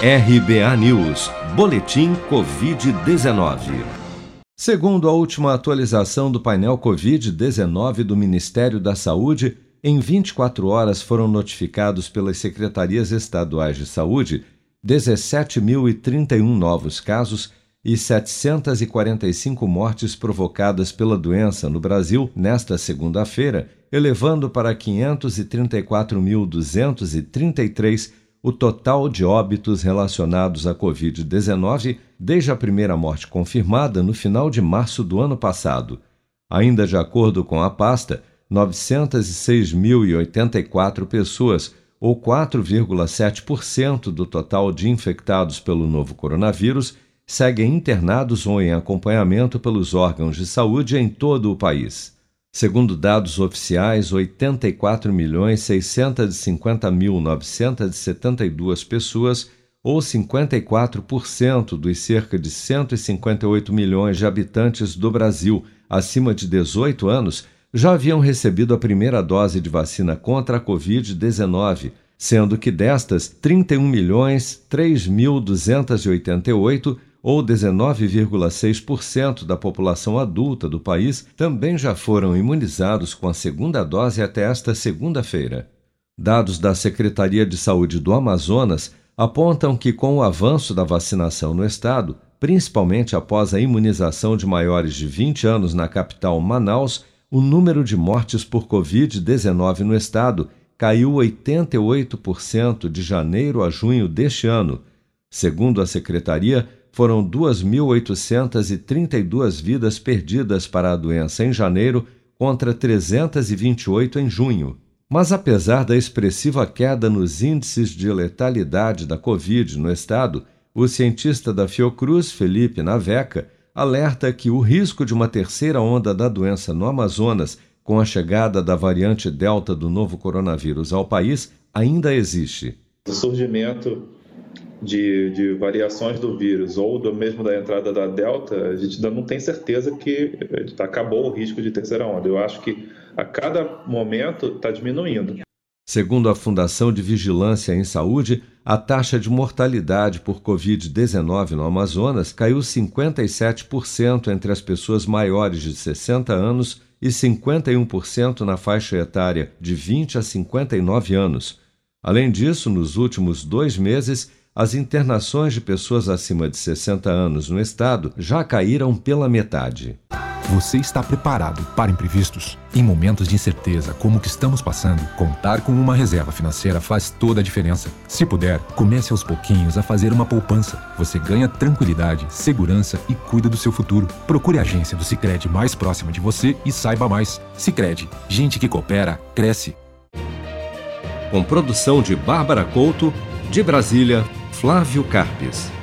RBA News, Boletim Covid-19. Segundo a última atualização do painel Covid-19 do Ministério da Saúde, em 24 horas foram notificados pelas secretarias estaduais de saúde 17.031 novos casos e 745 mortes provocadas pela doença no Brasil nesta segunda-feira, elevando para 534.233 o total de óbitos relacionados à Covid-19 desde a primeira morte confirmada no final de março do ano passado. Ainda de acordo com a pasta, 906.084 pessoas, ou 4,7% do total de infectados pelo novo coronavírus, seguem internados ou em acompanhamento pelos órgãos de saúde em todo o país. Segundo dados oficiais, 84.650.972 pessoas, ou 54% dos cerca de 158 milhões de habitantes do Brasil acima de 18 anos, já haviam recebido a primeira dose de vacina contra a Covid-19, sendo que destas, 31 milhões 3.288 ou 19,6% da população adulta do país, também já foram imunizados com a segunda dose até esta segunda-feira. Dados da Secretaria de Saúde do Amazonas apontam que, com o avanço da vacinação no estado, principalmente após a imunização de maiores de 20 anos na capital Manaus, o número de mortes por Covid-19 no estado caiu 88% de janeiro a junho deste ano. Segundo a secretaria, foram 2.832 vidas perdidas para a doença em janeiro contra 328 em junho. Mas apesar da expressiva queda nos índices de letalidade da Covid no estado, o cientista da Fiocruz, Felipe Naveca, alerta que o risco de uma terceira onda da doença no Amazonas, com a chegada da variante Delta do novo coronavírus ao país, ainda existe. O surgimento de, de variações do vírus ou do mesmo da entrada da Delta, a gente ainda não tem certeza que acabou o risco de terceira onda. Eu acho que a cada momento está diminuindo. Segundo a Fundação de Vigilância em Saúde, a taxa de mortalidade por Covid-19 no Amazonas caiu 57% entre as pessoas maiores de 60 anos e 51% na faixa etária de 20 a 59 anos. Além disso, nos últimos dois meses, as internações de pessoas acima de 60 anos no estado já caíram pela metade. Você está preparado para imprevistos? Em momentos de incerteza como o que estamos passando, contar com uma reserva financeira faz toda a diferença. Se puder, comece aos pouquinhos a fazer uma poupança. Você ganha tranquilidade, segurança e cuida do seu futuro. Procure a agência do Sicredi mais próxima de você e saiba mais. Sicredi, gente que coopera cresce. Com produção de Bárbara Couto, de Brasília, Flávio Carpes.